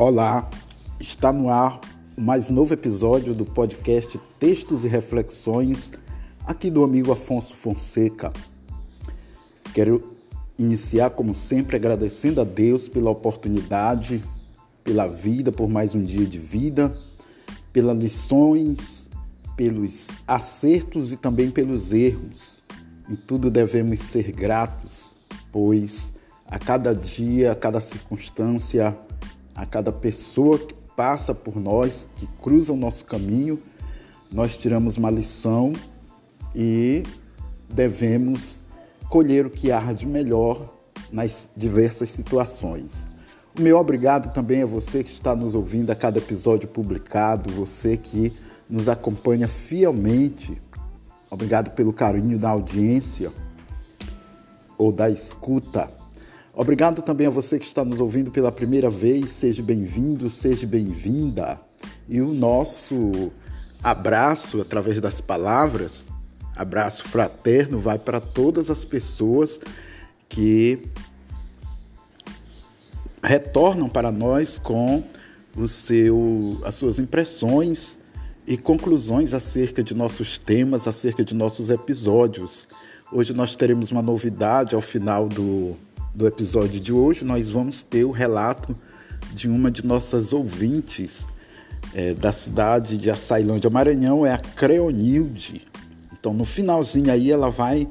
Olá, está no ar o mais novo episódio do podcast Textos e Reflexões, aqui do amigo Afonso Fonseca. Quero iniciar, como sempre, agradecendo a Deus pela oportunidade, pela vida, por mais um dia de vida, pelas lições, pelos acertos e também pelos erros. Em tudo devemos ser gratos, pois a cada dia, a cada circunstância, a cada pessoa que passa por nós, que cruza o nosso caminho, nós tiramos uma lição e devemos colher o que há de melhor nas diversas situações. O meu obrigado também a você que está nos ouvindo a cada episódio publicado, você que nos acompanha fielmente. Obrigado pelo carinho da audiência ou da escuta. Obrigado também a você que está nos ouvindo pela primeira vez. Seja bem-vindo, seja bem-vinda. E o nosso abraço através das palavras, abraço fraterno, vai para todas as pessoas que retornam para nós com o seu, as suas impressões e conclusões acerca de nossos temas, acerca de nossos episódios. Hoje nós teremos uma novidade ao final do do episódio de hoje, nós vamos ter o relato de uma de nossas ouvintes é, da cidade de Açailândia, Maranhão, é a Creonilde. Então, no finalzinho aí, ela vai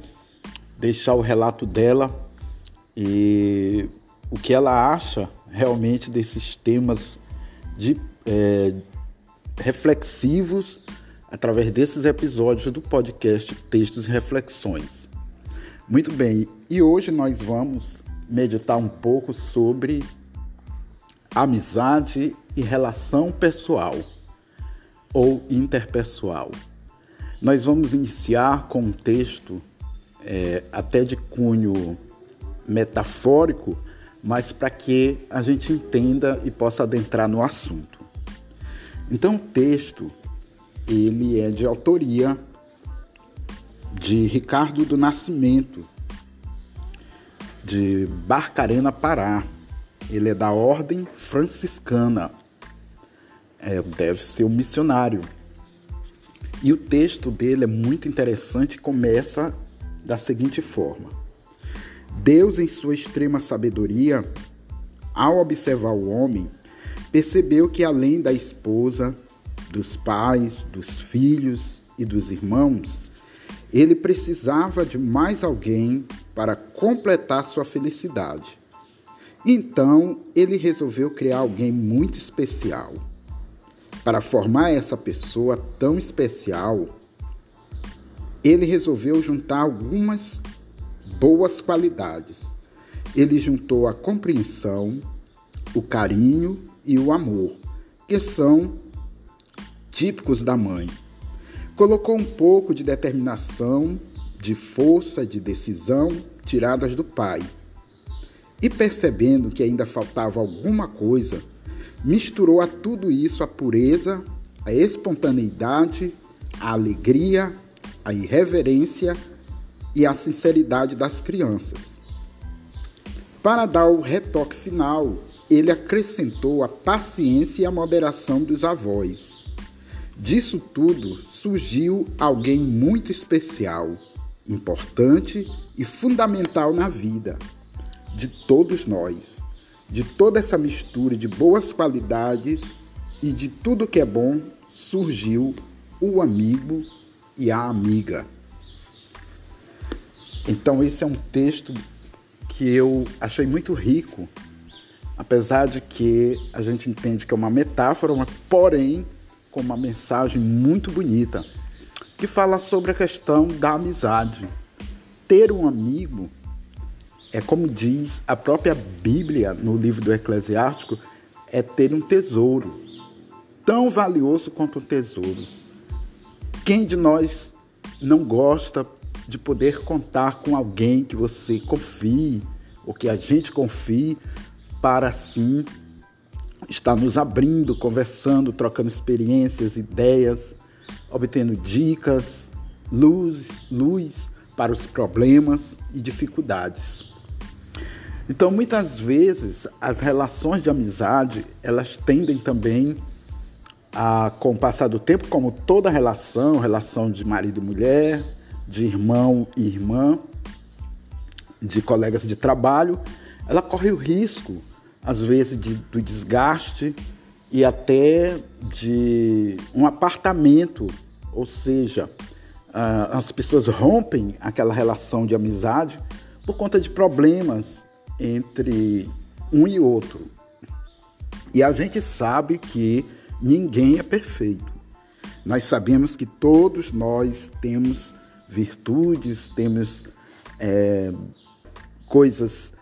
deixar o relato dela e o que ela acha realmente desses temas de, é, reflexivos através desses episódios do podcast Textos e Reflexões. Muito bem, e hoje nós vamos meditar um pouco sobre amizade e relação pessoal ou interpessoal. Nós vamos iniciar com um texto é, até de cunho metafórico, mas para que a gente entenda e possa adentrar no assunto. Então, o texto ele é de autoria de Ricardo do Nascimento, de Barcarena, Pará. Ele é da Ordem Franciscana. É, deve ser um missionário. E o texto dele é muito interessante começa da seguinte forma: Deus, em sua extrema sabedoria, ao observar o homem, percebeu que além da esposa, dos pais, dos filhos e dos irmãos, ele precisava de mais alguém para completar sua felicidade. Então, ele resolveu criar alguém muito especial. Para formar essa pessoa tão especial, ele resolveu juntar algumas boas qualidades. Ele juntou a compreensão, o carinho e o amor, que são típicos da mãe. Colocou um pouco de determinação de força, de decisão tiradas do pai. E percebendo que ainda faltava alguma coisa, misturou a tudo isso a pureza, a espontaneidade, a alegria, a irreverência e a sinceridade das crianças. Para dar o retoque final, ele acrescentou a paciência e a moderação dos avós. Disso tudo surgiu alguém muito especial, importante e fundamental na vida de todos nós, de toda essa mistura de boas qualidades e de tudo que é bom, surgiu o amigo e a amiga. Então, esse é um texto que eu achei muito rico, apesar de que a gente entende que é uma metáfora, porém, com uma mensagem muito bonita que fala sobre a questão da amizade. Ter um amigo é como diz a própria Bíblia no livro do Eclesiástico, é ter um tesouro tão valioso quanto um tesouro. Quem de nós não gosta de poder contar com alguém que você confie ou que a gente confie para assim estar nos abrindo, conversando, trocando experiências, ideias, obtendo dicas, luz, luz para os problemas e dificuldades. Então, muitas vezes, as relações de amizade, elas tendem também a, com o passar do tempo, como toda relação, relação de marido e mulher, de irmão e irmã, de colegas de trabalho, ela corre o risco, às vezes, de, do desgaste e até de um apartamento, ou seja, as pessoas rompem aquela relação de amizade por conta de problemas entre um e outro. E a gente sabe que ninguém é perfeito. Nós sabemos que todos nós temos virtudes, temos é, coisas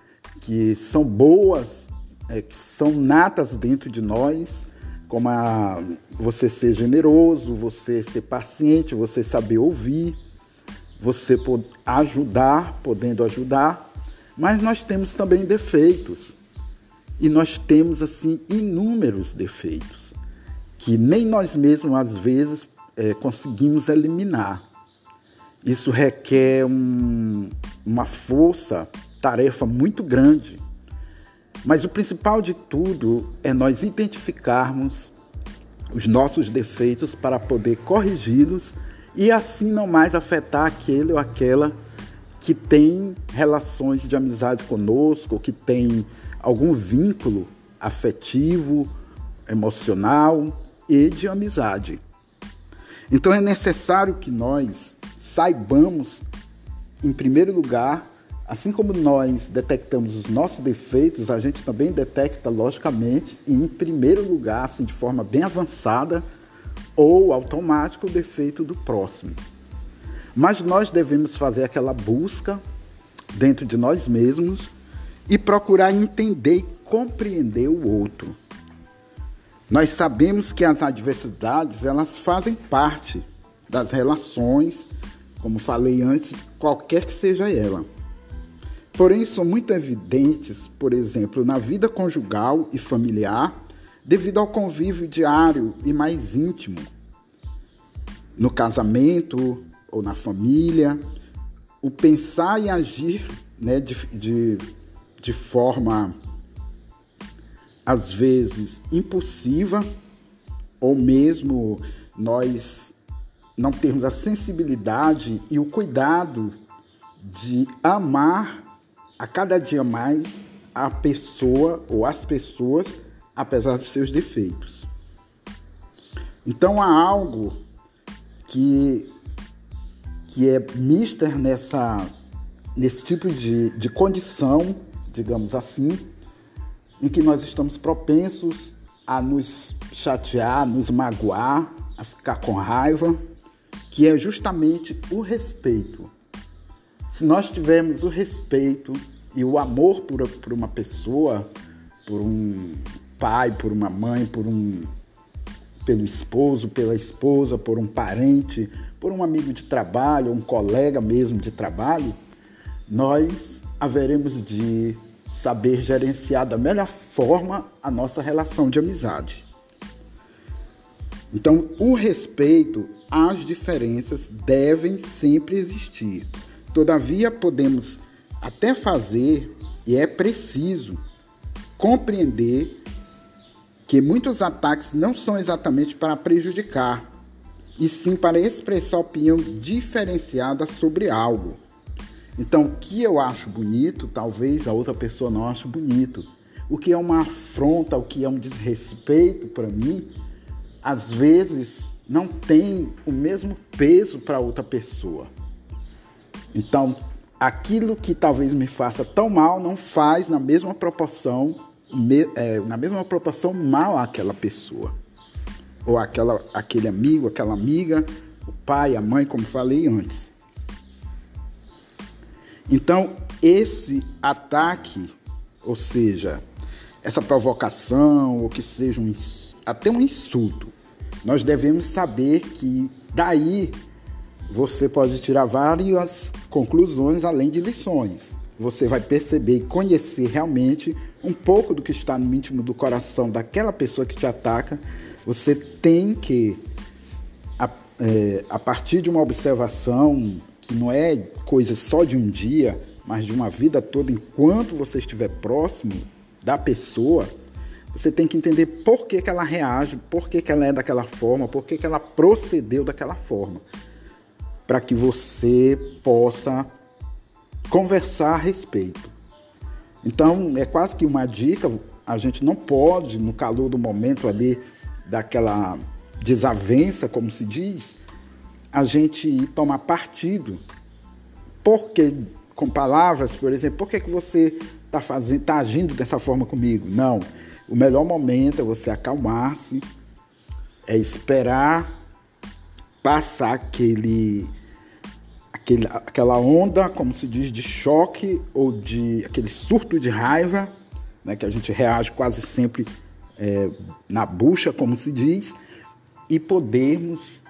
que são boas, é, que são natas dentro de nós, como a, você ser generoso, você ser paciente, você saber ouvir, você ajudar, podendo ajudar, mas nós temos também defeitos. E nós temos, assim, inúmeros defeitos, que nem nós mesmos, às vezes, é, conseguimos eliminar. Isso requer um, uma força, tarefa muito grande. Mas o principal de tudo é nós identificarmos os nossos defeitos para poder corrigi-los e assim não mais afetar aquele ou aquela que tem relações de amizade conosco, que tem algum vínculo afetivo, emocional e de amizade. Então é necessário que nós saibamos, em primeiro lugar, assim como nós detectamos os nossos defeitos, a gente também detecta, logicamente, e em primeiro lugar, assim, de forma bem avançada ou automática, o defeito do próximo. Mas nós devemos fazer aquela busca dentro de nós mesmos e procurar entender e compreender o outro. Nós sabemos que as adversidades, elas fazem parte das relações, como falei antes, qualquer que seja ela. Porém, são muito evidentes, por exemplo, na vida conjugal e familiar, devido ao convívio diário e mais íntimo. No casamento, ou na família, o pensar e agir né, de, de, de forma, às vezes, impulsiva, ou mesmo nós não termos a sensibilidade e o cuidado de amar a cada dia mais a pessoa ou as pessoas, apesar dos seus defeitos. Então há algo que que é mister nessa, nesse tipo de, de condição, digamos assim, em que nós estamos propensos a nos chatear, nos magoar, a ficar com raiva, que é justamente o respeito. Se nós tivermos o respeito e o amor por, por uma pessoa, por um pai, por uma mãe, por um pelo esposo, pela esposa, por um parente, por um amigo de trabalho, um colega mesmo de trabalho, nós haveremos de saber gerenciar da melhor forma a nossa relação de amizade. Então, o respeito às diferenças devem sempre existir. Todavia, podemos até fazer, e é preciso, compreender que muitos ataques não são exatamente para prejudicar, e sim para expressar opinião diferenciada sobre algo. Então, o que eu acho bonito, talvez a outra pessoa não ache bonito. O que é uma afronta, o que é um desrespeito para mim, às vezes não tem o mesmo peso para outra pessoa. Então, aquilo que talvez me faça tão mal não faz na mesma proporção, é, na mesma proporção mal àquela pessoa ou aquela, aquele amigo, aquela amiga, o pai, a mãe, como falei antes. Então, esse ataque, ou seja, essa provocação, ou que seja um, até um insulto, nós devemos saber que daí você pode tirar várias conclusões além de lições. Você vai perceber e conhecer realmente um pouco do que está no íntimo do coração daquela pessoa que te ataca você tem que, a, é, a partir de uma observação que não é coisa só de um dia, mas de uma vida toda, enquanto você estiver próximo da pessoa, você tem que entender por que, que ela reage, por que, que ela é daquela forma, por que, que ela procedeu daquela forma. Para que você possa conversar a respeito. Então, é quase que uma dica, a gente não pode, no calor do momento ali, daquela desavença, como se diz, a gente tomar partido. Porque, com palavras, por exemplo, por que, que você está fazendo, está agindo dessa forma comigo? Não. O melhor momento é você acalmar-se, é esperar passar aquele, aquele, aquela onda, como se diz, de choque ou de aquele surto de raiva, né, que a gente reage quase sempre é, na bucha, como se diz, e podermos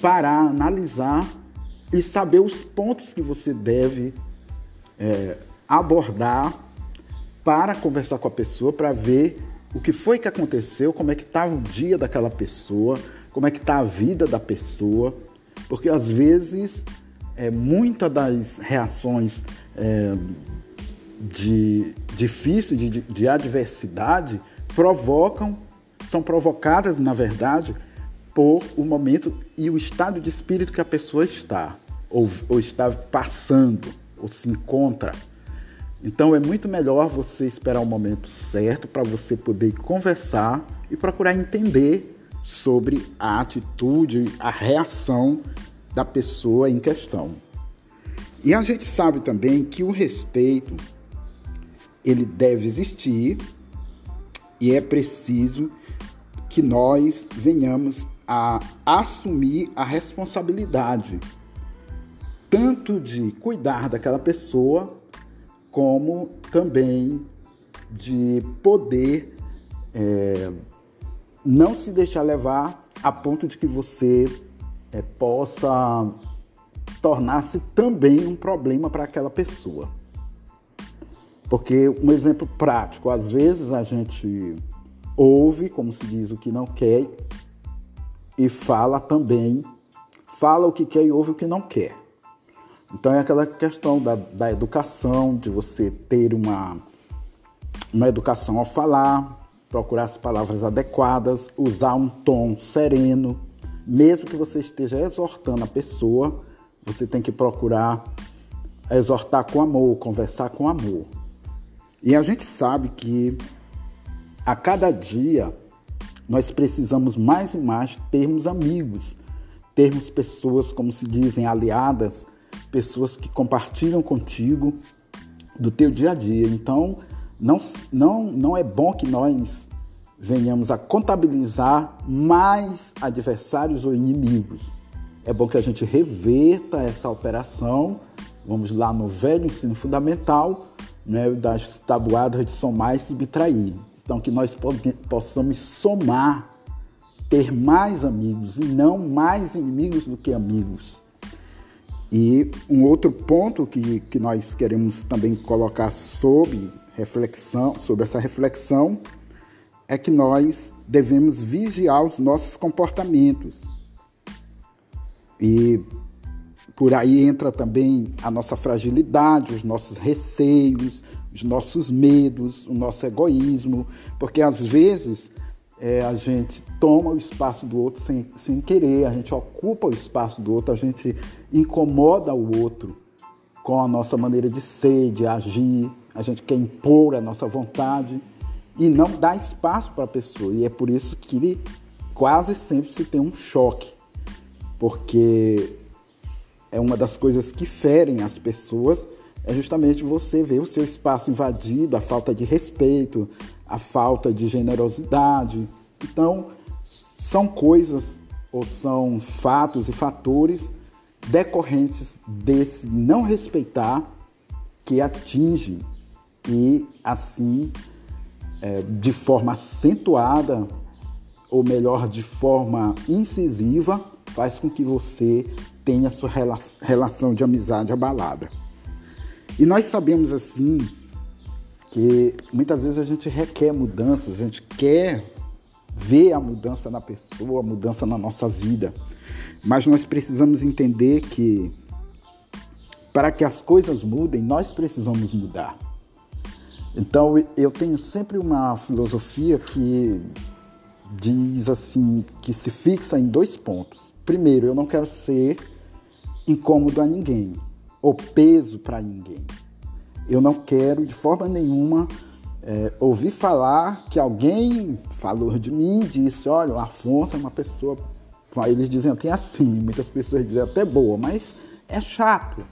parar, analisar e saber os pontos que você deve é, abordar para conversar com a pessoa, para ver o que foi que aconteceu, como é que estava o dia daquela pessoa, como é que está a vida da pessoa, porque às vezes é, muitas das reações é, de difícil, de, de adversidade, provocam, são provocadas, na verdade, por o momento e o estado de espírito que a pessoa está, ou, ou está passando, ou se encontra. Então é muito melhor você esperar o momento certo para você poder conversar e procurar entender sobre a atitude, a reação da pessoa em questão. E a gente sabe também que o respeito ele deve existir e é preciso que nós venhamos a assumir a responsabilidade tanto de cuidar daquela pessoa como também de poder é, não se deixar levar a ponto de que você é, possa tornar-se também um problema para aquela pessoa. Porque um exemplo prático, às vezes a gente ouve, como se diz, o que não quer e fala também, fala o que quer e ouve o que não quer. Então é aquela questão da, da educação, de você ter uma, uma educação ao falar, procurar as palavras adequadas, usar um tom sereno, mesmo que você esteja exortando a pessoa, você tem que procurar exortar com amor, conversar com amor. E a gente sabe que a cada dia nós precisamos mais e mais termos amigos, termos pessoas, como se dizem, aliadas, pessoas que compartilham contigo do teu dia a dia. Então, não, não, não é bom que nós venhamos a contabilizar mais adversários ou inimigos. É bom que a gente reverta essa operação. Vamos lá no velho ensino fundamental né, das tabuadas de somar e subtrair. Então, que nós possamos somar, ter mais amigos e não mais inimigos do que amigos. E um outro ponto que, que nós queremos também colocar sobre reflexão, sobre essa reflexão, é que nós devemos vigiar os nossos comportamentos. E por aí entra também a nossa fragilidade, os nossos receios, os nossos medos, o nosso egoísmo, porque às vezes é, a gente toma o espaço do outro sem, sem querer, a gente ocupa o espaço do outro, a gente incomoda o outro com a nossa maneira de ser, de agir, a gente quer impor a nossa vontade e não dá espaço para a pessoa. E é por isso que quase sempre se tem um choque, porque é uma das coisas que ferem as pessoas é justamente você ver o seu espaço invadido, a falta de respeito, a falta de generosidade. Então, são coisas ou são fatos e fatores decorrentes desse não respeitar que atinge e assim é, de forma acentuada ou melhor de forma incisiva faz com que você tenha sua relação de amizade abalada. E nós sabemos assim que muitas vezes a gente requer mudanças, a gente quer ver a mudança na pessoa, a mudança na nossa vida. Mas nós precisamos entender que para que as coisas mudem, nós precisamos mudar. Então eu tenho sempre uma filosofia que diz assim, que se fixa em dois pontos. Primeiro, eu não quero ser incômodo a ninguém ou peso para ninguém. Eu não quero de forma nenhuma é, ouvir falar que alguém falou de mim, disse, olha, o Afonso é uma pessoa, eles dizem até assim, muitas pessoas dizem até boa, mas é chato,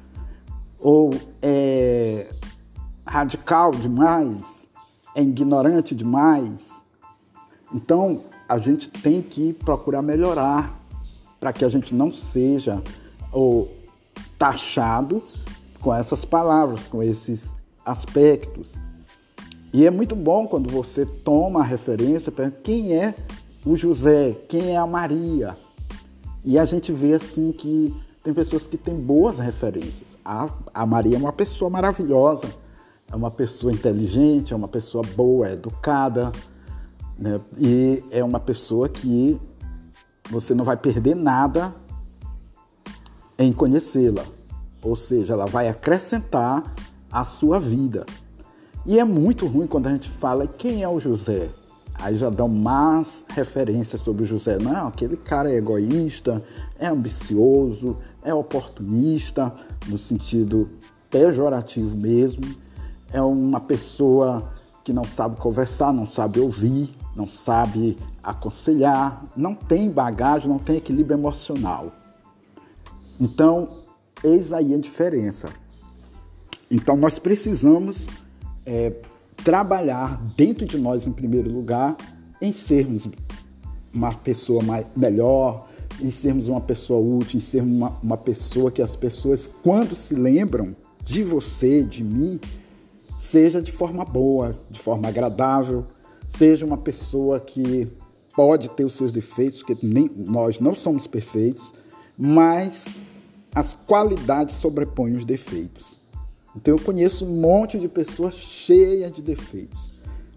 ou é radical demais, é ignorante demais. Então, a gente tem que procurar melhorar para que a gente não seja ou taxado com essas palavras, com esses aspectos. E é muito bom quando você toma a referência para quem é o José, quem é a Maria. E a gente vê assim que tem pessoas que têm boas referências. A, a Maria é uma pessoa maravilhosa, é uma pessoa inteligente, é uma pessoa boa, é educada, né? e é uma pessoa que você não vai perder nada em conhecê-la. Ou seja, ela vai acrescentar a sua vida. E é muito ruim quando a gente fala quem é o José. Aí já dão más referências sobre o José. Não, aquele cara é egoísta, é ambicioso, é oportunista, no sentido pejorativo mesmo. É uma pessoa que não sabe conversar, não sabe ouvir, não sabe aconselhar, não tem bagagem, não tem equilíbrio emocional. Então, eis aí a diferença. Então, nós precisamos é, trabalhar dentro de nós, em primeiro lugar, em sermos uma pessoa mais, melhor, em sermos uma pessoa útil, em sermos uma, uma pessoa que as pessoas, quando se lembram de você, de mim, seja de forma boa, de forma agradável, seja uma pessoa que pode ter os seus defeitos, que nem, nós não somos perfeitos, mas as qualidades sobrepõem os defeitos. Então eu conheço um monte de pessoas cheias de defeitos,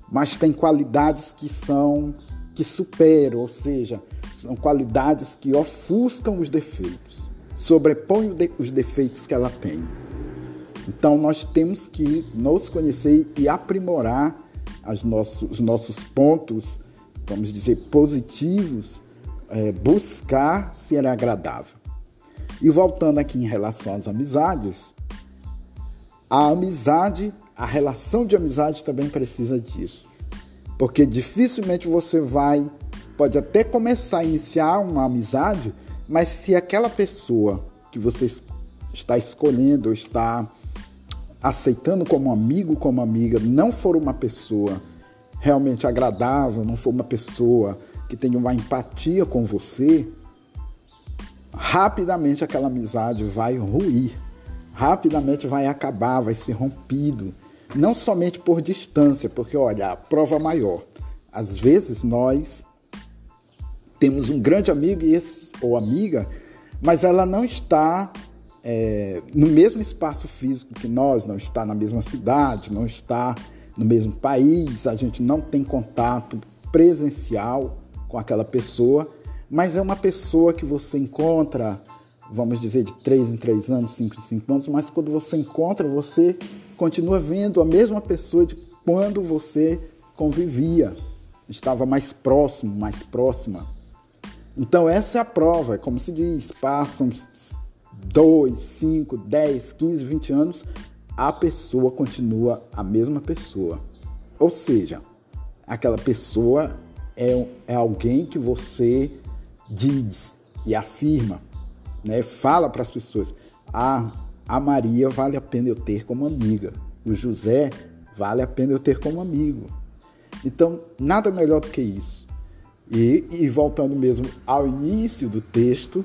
mas tem qualidades que são que superam, ou seja, são qualidades que ofuscam os defeitos, sobrepõem os defeitos que ela tem. Então nós temos que nos conhecer e aprimorar nossos, os nossos pontos, vamos dizer, positivos, é, buscar ser agradável. E voltando aqui em relação às amizades, a amizade, a relação de amizade também precisa disso. Porque dificilmente você vai, pode até começar a iniciar uma amizade, mas se aquela pessoa que você está escolhendo, está aceitando como amigo, como amiga, não for uma pessoa realmente agradável, não for uma pessoa que tenha uma empatia com você, rapidamente aquela amizade vai ruir rapidamente vai acabar, vai ser rompido. Não somente por distância, porque olha, a prova maior. Às vezes nós temos um grande amigo esse, ou amiga, mas ela não está é, no mesmo espaço físico que nós, não está na mesma cidade, não está no mesmo país, a gente não tem contato presencial com aquela pessoa, mas é uma pessoa que você encontra vamos dizer, de três em três anos, cinco em cinco anos, mas quando você encontra, você continua vendo a mesma pessoa de quando você convivia, estava mais próximo, mais próxima. Então essa é a prova, é como se diz, passam dois, cinco, dez, quinze, vinte anos, a pessoa continua a mesma pessoa. Ou seja, aquela pessoa é, é alguém que você diz e afirma né, fala para as pessoas: ah, a Maria vale a pena eu ter como amiga, o José vale a pena eu ter como amigo. Então, nada melhor do que isso. E, e voltando mesmo ao início do texto,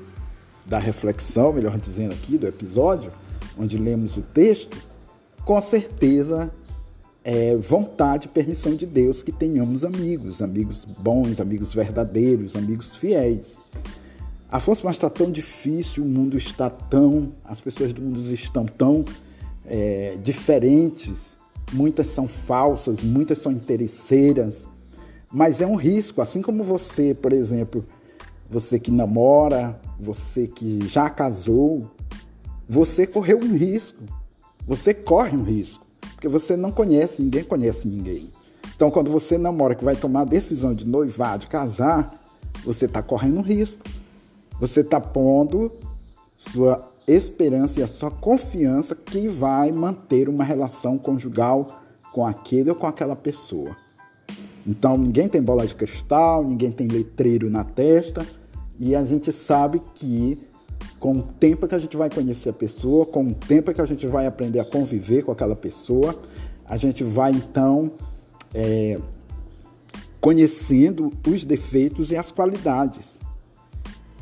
da reflexão, melhor dizendo aqui, do episódio, onde lemos o texto, com certeza é vontade e permissão de Deus que tenhamos amigos, amigos bons, amigos verdadeiros, amigos fiéis. Afonso, mas está tão difícil, o mundo está tão. As pessoas do mundo estão tão é, diferentes, muitas são falsas, muitas são interesseiras, mas é um risco, assim como você, por exemplo, você que namora, você que já casou, você correu um risco. Você corre um risco. Porque você não conhece, ninguém conhece ninguém. Então, quando você namora, que vai tomar a decisão de noivar, de casar, você está correndo um risco. Você está pondo sua esperança e a sua confiança que vai manter uma relação conjugal com aquele ou com aquela pessoa. Então, ninguém tem bola de cristal, ninguém tem letreiro na testa, e a gente sabe que com o tempo que a gente vai conhecer a pessoa, com o tempo que a gente vai aprender a conviver com aquela pessoa, a gente vai então é, conhecendo os defeitos e as qualidades.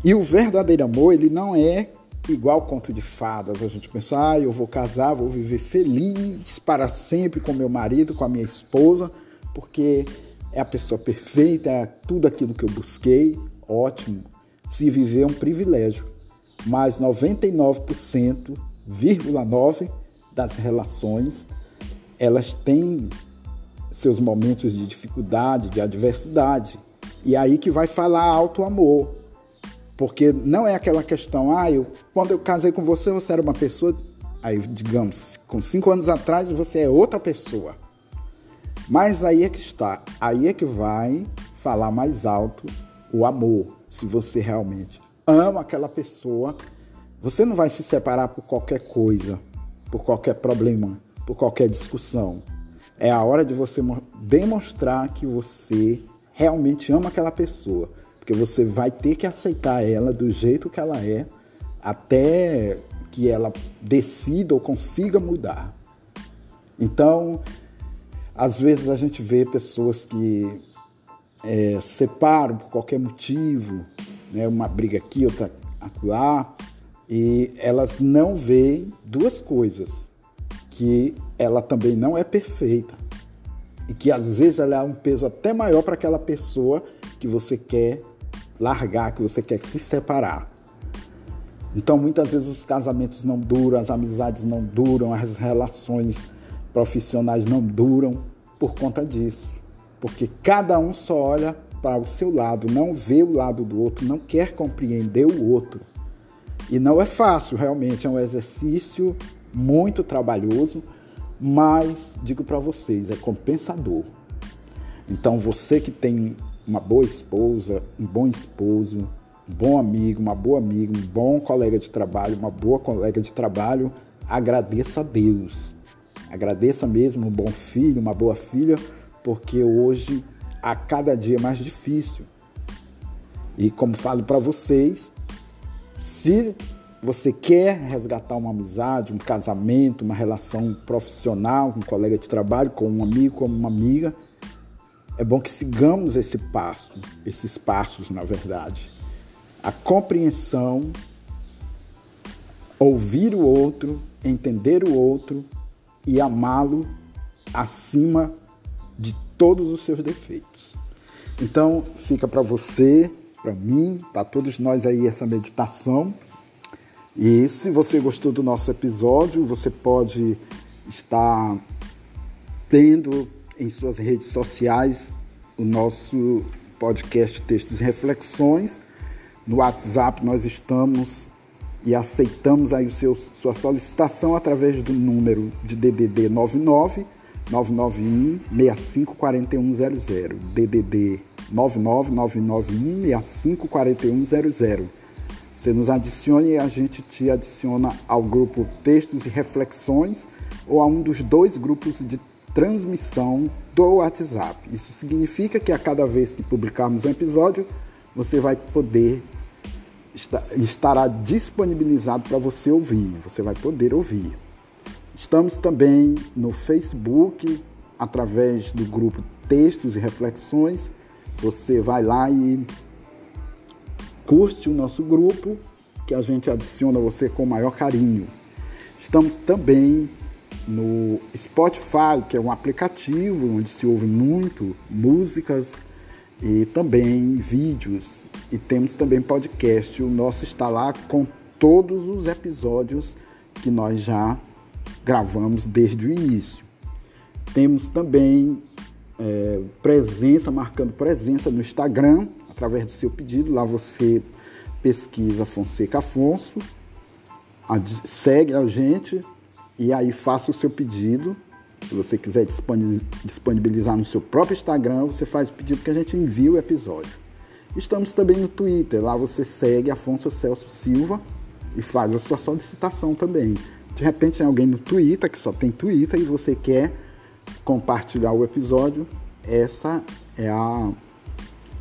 E o verdadeiro amor, ele não é igual conto de fadas. A gente pensa, ah, eu vou casar, vou viver feliz para sempre com meu marido, com a minha esposa, porque é a pessoa perfeita, é tudo aquilo que eu busquei. Ótimo. Se viver é um privilégio. Mas 99,9% das relações, elas têm seus momentos de dificuldade, de adversidade. E é aí que vai falar alto amor. Porque não é aquela questão, ah, eu, quando eu casei com você, você era uma pessoa, aí digamos, com cinco anos atrás você é outra pessoa. Mas aí é que está, aí é que vai falar mais alto o amor. Se você realmente ama aquela pessoa, você não vai se separar por qualquer coisa, por qualquer problema, por qualquer discussão. É a hora de você demonstrar que você realmente ama aquela pessoa porque você vai ter que aceitar ela do jeito que ela é até que ela decida ou consiga mudar. Então, às vezes a gente vê pessoas que é, separam por qualquer motivo, né, uma briga aqui, outra acolá, e elas não veem duas coisas, que ela também não é perfeita e que às vezes ela é um peso até maior para aquela pessoa que você quer largar, que você quer se separar. Então, muitas vezes os casamentos não duram, as amizades não duram, as relações profissionais não duram por conta disso. Porque cada um só olha para o seu lado, não vê o lado do outro, não quer compreender o outro. E não é fácil, realmente, é um exercício muito trabalhoso, mas digo para vocês, é compensador. Então, você que tem uma boa esposa, um bom esposo, um bom amigo, uma boa amiga, um bom colega de trabalho, uma boa colega de trabalho, agradeça a Deus. Agradeça mesmo um bom filho, uma boa filha, porque hoje a cada dia é mais difícil. E como falo para vocês, se você quer resgatar uma amizade, um casamento, uma relação profissional com um colega de trabalho, com um amigo, com uma amiga, é bom que sigamos esse passo, esses passos, na verdade. A compreensão, ouvir o outro, entender o outro e amá-lo acima de todos os seus defeitos. Então, fica para você, para mim, para todos nós aí essa meditação. E se você gostou do nosso episódio, você pode estar tendo em suas redes sociais o nosso podcast Textos e Reflexões. No WhatsApp nós estamos e aceitamos aí o seu, sua solicitação através do número de DDD 99 991 654100 DDD 99 991 654100 Você nos adicione e a gente te adiciona ao grupo Textos e Reflexões ou a um dos dois grupos de transmissão do WhatsApp. Isso significa que a cada vez que publicarmos um episódio, você vai poder estará disponibilizado para você ouvir, você vai poder ouvir. Estamos também no Facebook através do grupo Textos e Reflexões. Você vai lá e curte o nosso grupo, que a gente adiciona você com o maior carinho. Estamos também no Spotify, que é um aplicativo onde se ouve muito músicas e também vídeos. E temos também podcast. O nosso está lá com todos os episódios que nós já gravamos desde o início. Temos também é, presença, marcando presença no Instagram, através do seu pedido. Lá você pesquisa Fonseca Afonso segue a gente e aí faça o seu pedido. Se você quiser disponibilizar no seu próprio Instagram, você faz o pedido que a gente envia o episódio. Estamos também no Twitter, lá você segue Afonso Celso Silva e faz a sua solicitação também. De repente tem alguém no Twitter que só tem Twitter e você quer compartilhar o episódio, essa é a,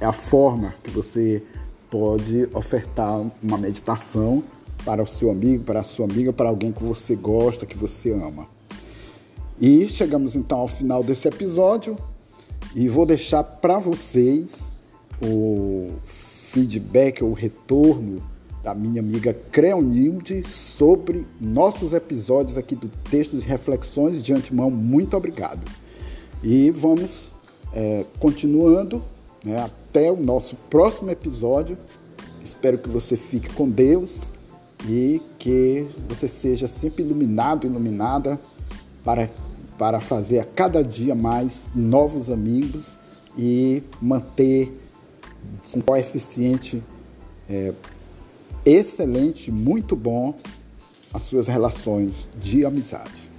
é a forma que você pode ofertar uma meditação para o seu amigo, para a sua amiga, para alguém que você gosta, que você ama. E chegamos então ao final desse episódio e vou deixar para vocês o feedback, o retorno da minha amiga Creonilde sobre nossos episódios aqui do Textos e Reflexões. De antemão, muito obrigado. E vamos é, continuando né, até o nosso próximo episódio. Espero que você fique com Deus e que você seja sempre iluminado, iluminada para, para fazer a cada dia mais novos amigos e manter um coeficiente é, excelente, muito bom as suas relações de amizade.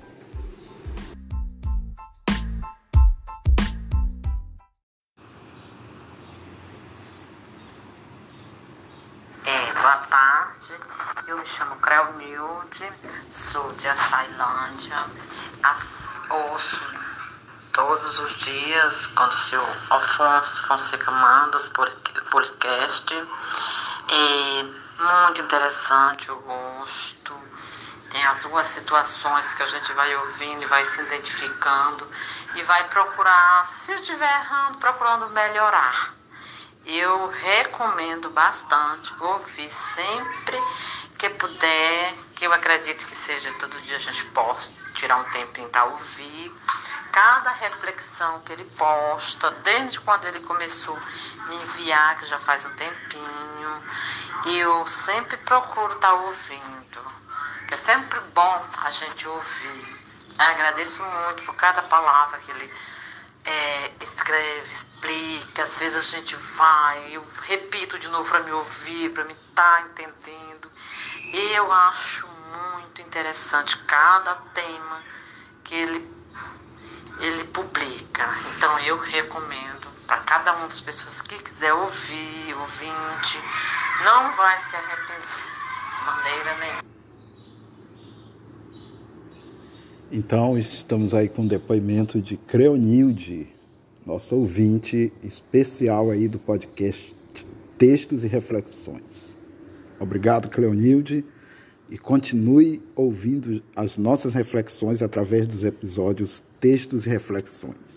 É, boa tarde, eu me chamo Creonilde, sou de Açailândia, ouço todos os dias quando o seu Alfonso Fonseca manda os podcast. É, muito interessante, eu gosto. Tem as duas situações que a gente vai ouvindo e vai se identificando e vai procurar, se estiver errando, procurando melhorar. Eu recomendo bastante ouvir sempre que puder, que eu acredito que seja todo dia a gente possa tirar um tempinho para ouvir cada reflexão que ele posta, desde quando ele começou a me enviar, que já faz um tempinho, eu sempre procuro estar tá ouvindo. É sempre bom a gente ouvir. Eu agradeço muito por cada palavra que ele é, escreve, explica. Às vezes a gente vai, eu repito de novo para me ouvir, para me estar tá entendendo. Eu acho muito interessante cada tema que ele ele publica. Então eu recomendo para cada uma das pessoas que quiser ouvir, ouvinte, não vai se arrepender de maneira nenhuma. Então estamos aí com o depoimento de Creonilde, nosso ouvinte especial aí do podcast Textos e Reflexões. Obrigado, Cleonilde e continue ouvindo as nossas reflexões através dos episódios Textos e Reflexões.